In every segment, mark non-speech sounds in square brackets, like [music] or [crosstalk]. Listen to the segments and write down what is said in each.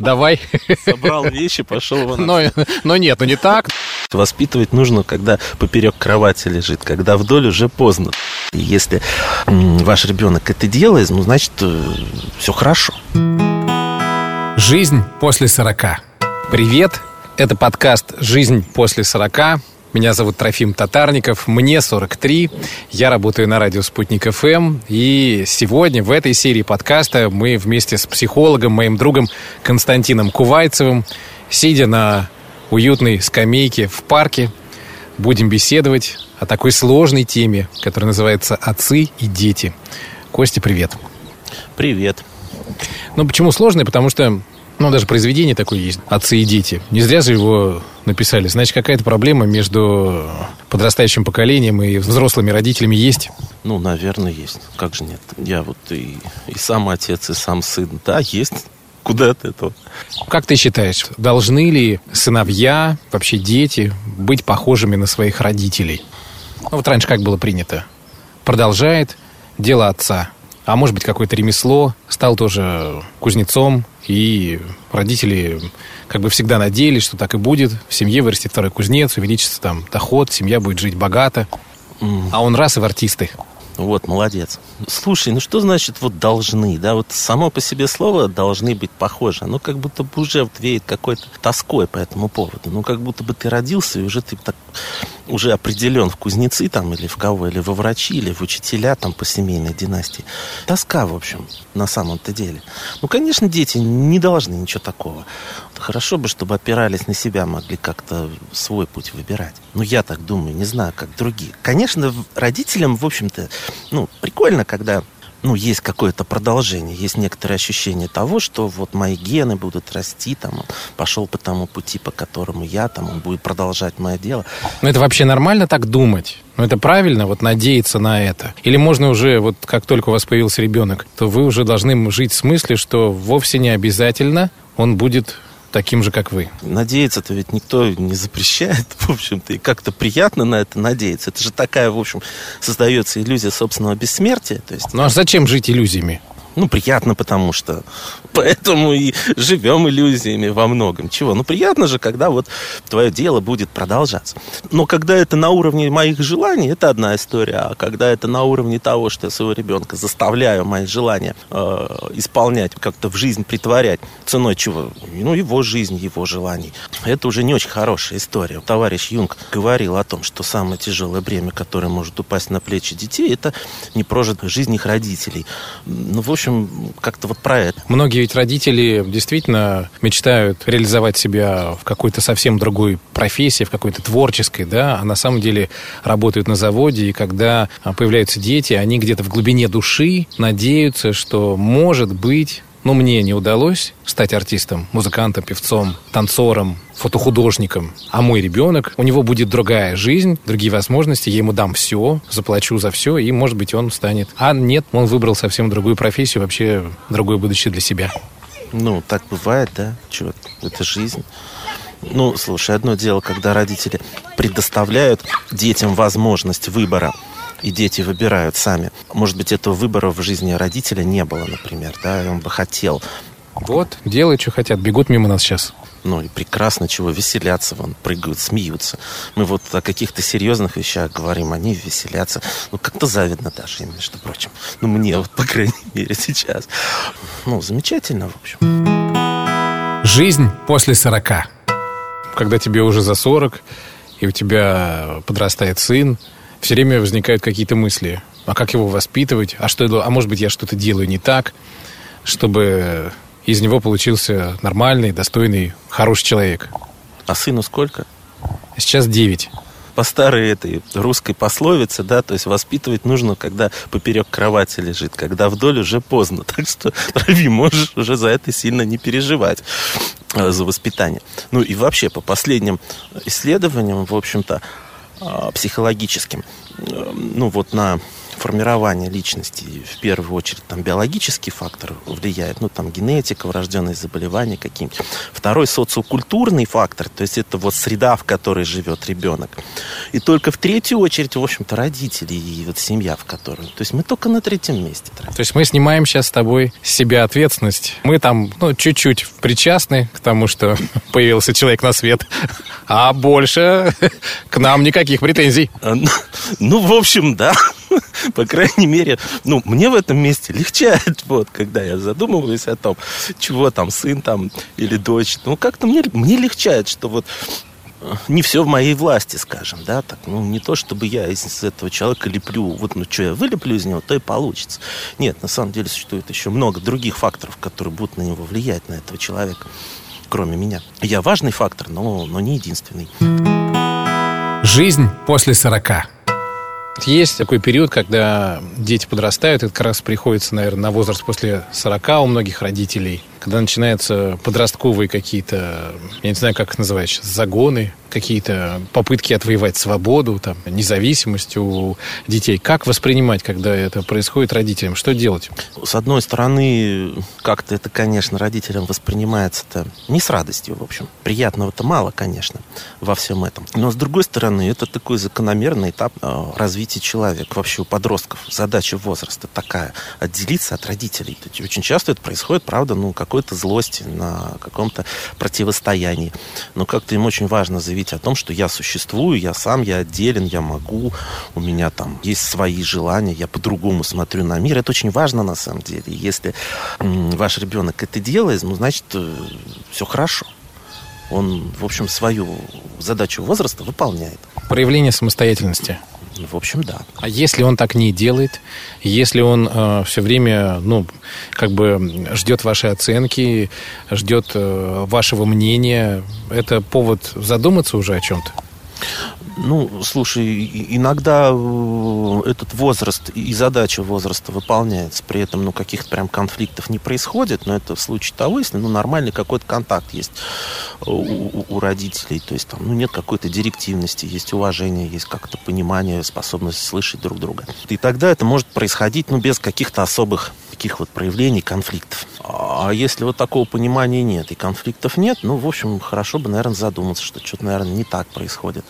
Давай. Собрал вещи, пошел вон. Но, но нет, ну не так. Воспитывать нужно, когда поперек кровати лежит, когда вдоль уже поздно. И если ваш ребенок это делает, ну, значит, э, все хорошо. Жизнь после 40. Привет, это подкаст «Жизнь после 40». Меня зовут Трофим Татарников, мне 43, я работаю на радио «Спутник ФМ», и сегодня в этой серии подкаста мы вместе с психологом, моим другом Константином Кувайцевым, сидя на уютной скамейке в парке, будем беседовать о такой сложной теме, которая называется «Отцы и дети». Костя, привет. Привет. Ну, почему сложный? Потому что ну, даже произведение такое есть «Отцы и дети». Не зря же его написали. Значит, какая-то проблема между подрастающим поколением и взрослыми родителями есть? Ну, наверное, есть. Как же нет? Я вот и, и сам отец, и сам сын. Да, есть. Куда от этого? Как ты считаешь, должны ли сыновья, вообще дети, быть похожими на своих родителей? Ну, вот раньше как было принято? Продолжает дело отца. А может быть, какое-то ремесло, стал тоже кузнецом, и родители как бы всегда надеялись, что так и будет. В семье вырастет второй кузнец, увеличится там доход, семья будет жить богато. А он раз и в артисты. Вот, молодец. Слушай, ну что значит вот должны, да? Вот само по себе слово должны быть похожи. Оно как будто бы уже веет какой-то тоской по этому поводу. Ну, как будто бы ты родился, и уже ты так уже определен в кузнецы там, или в кого, или во врачи, или в учителя там по семейной династии. Тоска, в общем, на самом-то деле. Ну, конечно, дети не должны ничего такого. Хорошо бы, чтобы опирались на себя, могли как-то свой путь выбирать. Ну, я так думаю, не знаю, как другие. Конечно, родителям, в общем-то, ну, прикольно, когда ну, есть какое-то продолжение, есть некоторое ощущение того, что вот мои гены будут расти, там, пошел по тому пути, по которому я, там, он будет продолжать мое дело. Но это вообще нормально так думать? Ну, это правильно, вот надеяться на это? Или можно уже, вот как только у вас появился ребенок, то вы уже должны жить в смысле, что вовсе не обязательно он будет таким же, как вы. Надеяться-то ведь никто не запрещает, [laughs] в общем-то, и как-то приятно на это надеяться. Это же такая, в общем, создается иллюзия собственного бессмертия. То есть... Ну а зачем жить иллюзиями? Ну, приятно, потому что [laughs] поэтому и живем иллюзиями во многом. Чего? Ну, приятно же, когда вот твое дело будет продолжаться. Но когда это на уровне моих желаний, это одна история. А когда это на уровне того, что я своего ребенка заставляю мои желания э, исполнять, как-то в жизнь притворять, ценой чего? Ну, его жизнь, его желаний. Это уже не очень хорошая история. Товарищ Юнг говорил о том, что самое тяжелое бремя, которое может упасть на плечи детей, это непрожитая жизнь их родителей. Ну, в общем, как-то вот про это. Многие ведь родители действительно мечтают реализовать себя в какой-то совсем другой профессии, в какой-то творческой, да, а на самом деле работают на заводе, и когда появляются дети, они где-то в глубине души надеются, что, может быть, ну, мне не удалось стать артистом, музыкантом, певцом, танцором, фотохудожником. А мой ребенок, у него будет другая жизнь, другие возможности, я ему дам все, заплачу за все, и, может быть, он станет. А нет, он выбрал совсем другую профессию, вообще другое будущее для себя. Ну, так бывает, да? Чего? Это жизнь. Ну, слушай, одно дело, когда родители предоставляют детям возможность выбора, и дети выбирают сами. Может быть, этого выбора в жизни родителя не было, например, да, и он бы хотел. Вот, делают, что хотят, бегут мимо нас сейчас. Ну и прекрасно, чего веселятся, вон, прыгают, смеются. Мы вот о каких-то серьезных вещах говорим, они веселятся. Ну, как-то завидно даже между прочим. Ну, мне вот, по крайней мере, сейчас. Ну, замечательно, в общем. Жизнь после 40. Когда тебе уже за 40, и у тебя подрастает сын, все время возникают какие-то мысли. А как его воспитывать? А, что, а может быть, я что-то делаю не так, чтобы из него получился нормальный, достойный, хороший человек. А сыну сколько? Сейчас 9 по старой этой русской пословице, да, то есть воспитывать нужно, когда поперек кровати лежит, когда вдоль уже поздно. [laughs] Так что, Рави, можешь уже за это сильно не переживать, э, за воспитание. Ну и вообще, по последним исследованиям, в общем-то, психологическим, э, ну вот на формирование личности, в первую очередь, там, биологический фактор влияет, ну, там, генетика, врожденные заболевания какие-нибудь. Второй социокультурный фактор, то есть это вот среда, в которой живет ребенок. И только в третью очередь, в общем-то, родители и вот семья, в которой. То есть мы только на третьем месте. То есть мы снимаем сейчас с тобой с себя ответственность. Мы там, ну, чуть-чуть причастны к тому, что [laughs] появился человек на свет, а больше [laughs] к нам никаких претензий. Ну, ну, в общем, да. [laughs] По крайней мере, ну, мне в этом месте легчает, [laughs] вот, когда я задумываюсь о том, чего там, сын там или дочь. Ну, как-то мне, мне легчает, что вот э, не все в моей власти, скажем, да, так, ну, не то, чтобы я из этого человека леплю, вот, ну, что я вылеплю из него, то и получится. Нет, на самом деле существует еще много других факторов, которые будут на него влиять, на этого человека, кроме меня. Я важный фактор, но, но не единственный. Жизнь после сорока. Есть такой период, когда дети подрастают, это как раз приходится, наверное, на возраст после 40 у многих родителей когда начинаются подростковые какие-то, я не знаю, как их называть загоны, какие-то попытки отвоевать свободу, там, независимость у детей. Как воспринимать, когда это происходит родителям? Что делать? С одной стороны, как-то это, конечно, родителям воспринимается-то не с радостью, в общем. Приятного-то мало, конечно, во всем этом. Но, с другой стороны, это такой закономерный этап э, развития человека. Вообще у подростков задача возраста такая – отделиться от родителей. Очень часто это происходит, правда, ну, как какой-то злости, на каком-то противостоянии. Но как-то им очень важно заявить о том, что я существую, я сам, я отделен, я могу, у меня там есть свои желания, я по-другому смотрю на мир. Это очень важно на самом деле. Если ваш ребенок это делает, ну, значит, э, все хорошо он, в общем, свою задачу возраста выполняет. Проявление самостоятельности. В общем, да. А если он так не делает, если он э, все время, ну, как бы ждет вашей оценки, ждет э, вашего мнения, это повод задуматься уже о чем-то? Ну, слушай, иногда э, этот возраст и задача возраста выполняется, при этом, ну, каких-то прям конфликтов не происходит, но это в случае того, если, ну, нормальный какой-то контакт есть у, у, у родителей, то есть там, ну, нет какой-то директивности, есть уважение, есть как-то понимание, способность слышать друг друга. И тогда это может происходить, ну, без каких-то особых таких вот проявлений конфликтов. А если вот такого понимания нет и конфликтов нет, ну, в общем, хорошо бы, наверное, задуматься, что что-то, наверное, не так происходит.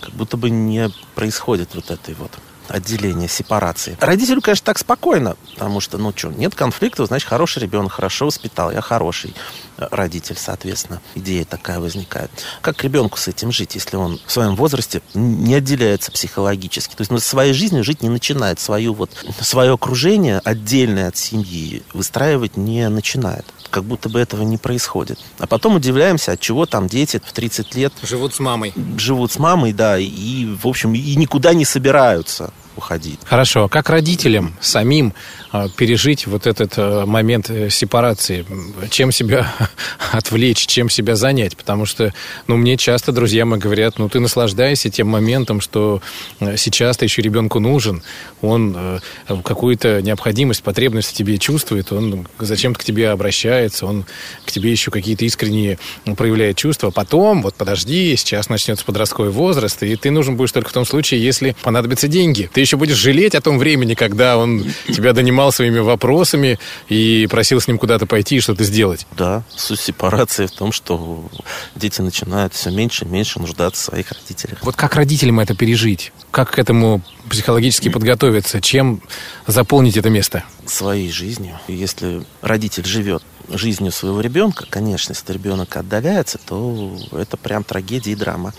Как будто бы не происходит вот этой вот отделения, сепарации. Родителю, конечно, так спокойно, потому что, ну что, нет конфликтов, значит, хороший ребенок, хорошо воспитал, я хороший э, родитель, соответственно. Идея такая возникает. Как ребенку с этим жить, если он в своем возрасте не отделяется психологически? То есть, ну, своей жизнью жить не начинает, свою вот, свое окружение отдельное от семьи выстраивать не начинает как будто бы этого не происходит. А потом удивляемся, от чего там дети в 30 лет... Живут с мамой. Живут с мамой, да, и, в общем, и никуда не собираются уходить. Хорошо. А как родителям самим а, пережить вот этот а, момент э, сепарации? Чем себя [laughs] отвлечь, чем себя занять? Потому что, ну, мне часто друзья мои говорят, ну, ты наслаждайся тем моментом, что э, сейчас ты еще ребенку нужен, он э, какую-то необходимость, потребность в тебе чувствует, он зачем-то к тебе обращается, он к тебе еще какие-то искренние проявляет чувства. Потом, вот подожди, сейчас начнется подростковый возраст, и ты нужен будешь только в том случае, если понадобятся деньги. Ты еще будешь жалеть о том времени, когда он тебя донимал своими вопросами и просил с ним куда-то пойти и что-то сделать. Да, суть сепарации в том, что дети начинают все меньше и меньше нуждаться в своих родителях. Вот как родителям это пережить? Как к этому психологически подготовиться? Чем заполнить это место? Своей жизнью. Если родитель живет жизнью своего ребенка, конечно, если ребенок отдаляется, то это прям трагедия и драма.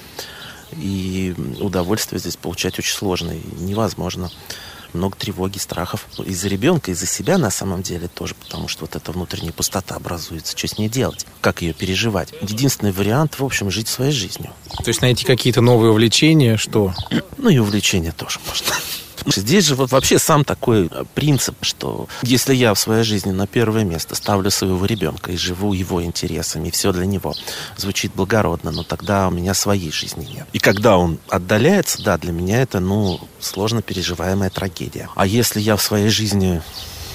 И удовольствие здесь получать очень сложно и невозможно. Много тревоги, страхов из-за ребенка, из-за себя на самом деле тоже, потому что вот эта внутренняя пустота образуется. Что с ней делать? Как ее переживать? Единственный вариант, в общем, жить своей жизнью. То есть найти какие-то новые увлечения, что? Ну и увлечения тоже можно. Здесь же вот вообще сам такой э, принцип, что если я в своей жизни на первое место ставлю своего ребенка и живу его интересами, все для него звучит благородно, но тогда у меня своей жизни нет. И когда он отдаляется, да, для меня это, ну, сложно переживаемая трагедия. А если я в своей жизни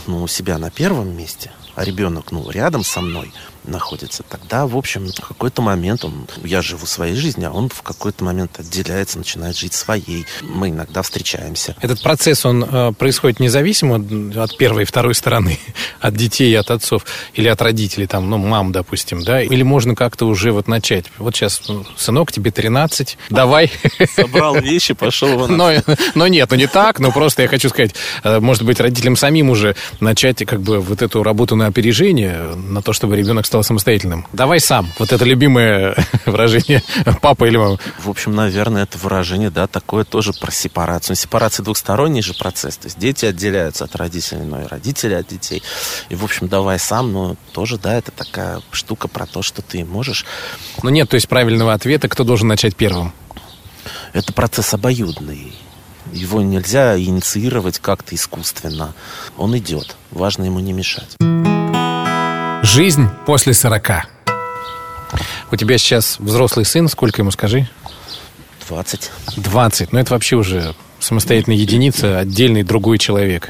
ну, себя на первом месте, а ребенок, ну, рядом со мной, находится, тогда, в общем, в какой-то момент он, я живу своей жизнью, а он в какой-то момент отделяется, начинает жить своей. Мы иногда встречаемся. Этот процесс, он э, происходит независимо от первой и второй стороны, [laughs] от детей и от отцов, или от родителей, там, ну, мам, допустим, да? Или можно как-то уже вот начать? Вот сейчас, ну, сынок, тебе 13, давай. [laughs] Собрал вещи, пошел вон. Но, но нет, ну не так, но просто я хочу сказать, э, может быть, родителям самим уже начать как бы вот эту работу на опережение, на то, чтобы ребенок стал самостоятельным. Давай сам. Вот это любимое [laughs] выражение папа или мама. В общем, наверное, это выражение, да, такое тоже про сепарацию. Сепарация двухсторонний же процесс. То есть дети отделяются от родителей, но и родители от детей. И, в общем, давай сам, но тоже, да, это такая штука про то, что ты можешь... Ну нет, то есть правильного ответа, кто должен начать первым? Это процесс обоюдный. Его нельзя инициировать как-то искусственно. Он идет. Важно ему не мешать. Жизнь после сорока. У тебя сейчас взрослый сын, сколько ему скажи? 20. 20. Ну, это вообще уже самостоятельная единица, отдельный другой человек.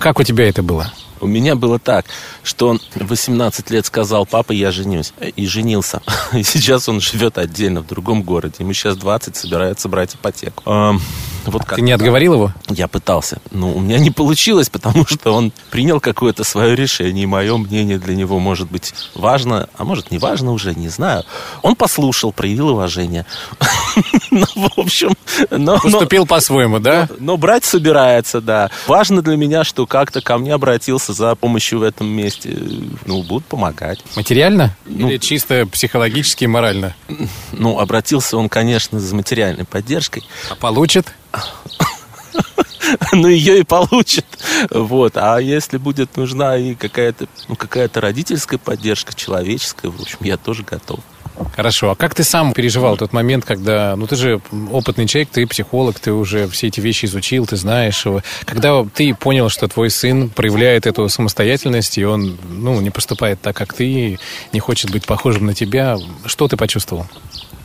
Как у тебя это было? У меня было так, что он 18 лет сказал, папа, я женюсь. И женился. [laughs] И сейчас он живет отдельно в другом городе. Ему сейчас 20, собирается брать ипотеку. Вот как Ты не отговорил его? Я пытался. Но у меня не получилось, потому что он принял какое-то свое решение. И мое мнение для него может быть важно, а может не важно уже, не знаю. Он послушал, проявил уважение. [laughs] Ну, в общем... Поступил по-своему, да? Но брать собирается, да. Важно для меня, что как-то ко мне обратился за помощью в этом месте. Ну, будут помогать. Материально? Ну, Или чисто психологически и морально? Ну, обратился он, конечно, за материальной поддержкой. А получит? [coughs] ну, ее и получит. Вот. А если будет нужна и какая-то ну, какая родительская поддержка, человеческая, в общем, я тоже готов. Хорошо. А как ты сам переживал тот момент, когда... Ну, ты же опытный человек, ты психолог, ты уже все эти вещи изучил, ты знаешь его. Когда ты понял, что твой сын проявляет эту самостоятельность, и он, ну, не поступает так, как ты, не хочет быть похожим на тебя, что ты почувствовал?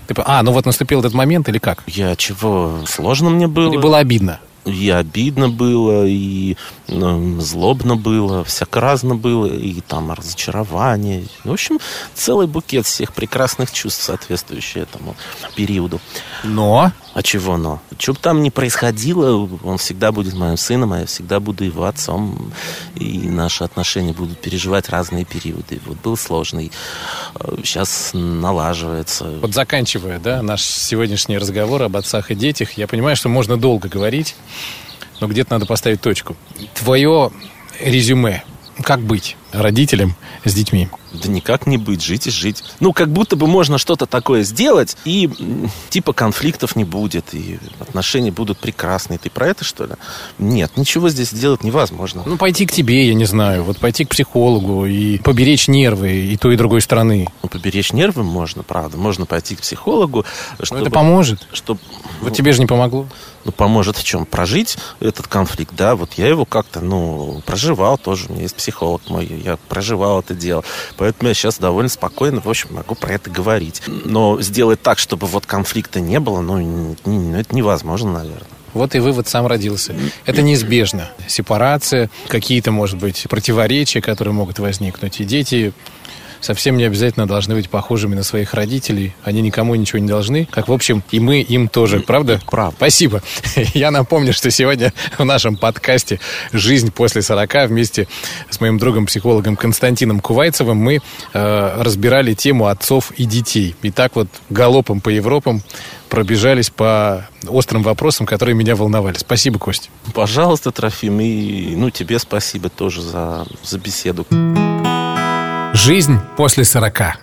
Ты, а, ну вот наступил этот момент или как? Я чего? Сложно мне было. Или было обидно? И обидно было, и э, злобно было, всяко разно было, и там разочарование. В общем, целый букет всех прекрасных чувств, соответствующий этому периоду. Но? А чего но? Что бы там ни происходило, он всегда будет моим сыном, а я всегда буду его отцом, и наши отношения будут переживать разные периоды. Вот был сложный, сейчас э, налаживается. Вот заканчивая, да, наш сегодняшний разговор об отцах и детях, я понимаю, что можно долго говорить, но где-то надо поставить точку. Твое резюме, как быть родителям с детьми? Да никак не быть, жить и жить. Ну, как будто бы можно что-то такое сделать, и типа конфликтов не будет, и отношения будут прекрасные. Ты про это, что ли? Нет, ничего здесь сделать невозможно. Ну, пойти к тебе, я не знаю, вот пойти к психологу и поберечь нервы и той, и другой стороны. Ну, поберечь нервы можно, правда. Можно пойти к психологу. Чтобы, это поможет? Чтобы, вот ну, тебе же не помогло ну, поможет в чем? Прожить этот конфликт, да, вот я его как-то, ну, проживал тоже, у меня есть психолог мой, я проживал это дело, поэтому я сейчас довольно спокойно, в общем, могу про это говорить. Но сделать так, чтобы вот конфликта не было, ну, не, это невозможно, наверное. Вот и вывод сам родился. Это неизбежно. Сепарация, какие-то, может быть, противоречия, которые могут возникнуть. И дети совсем не обязательно должны быть похожими на своих родителей. Они никому ничего не должны. Как, в общем, и мы им тоже. Правда? Прав. Спасибо. [laughs] Я напомню, что сегодня в нашем подкасте «Жизнь после 40» вместе с моим другом-психологом Константином Кувайцевым мы э, разбирали тему отцов и детей. И так вот галопом по Европам пробежались по острым вопросам, которые меня волновали. Спасибо, Кость. Пожалуйста, Трофим, и ну, тебе спасибо тоже за, за беседу. Жизнь после сорока.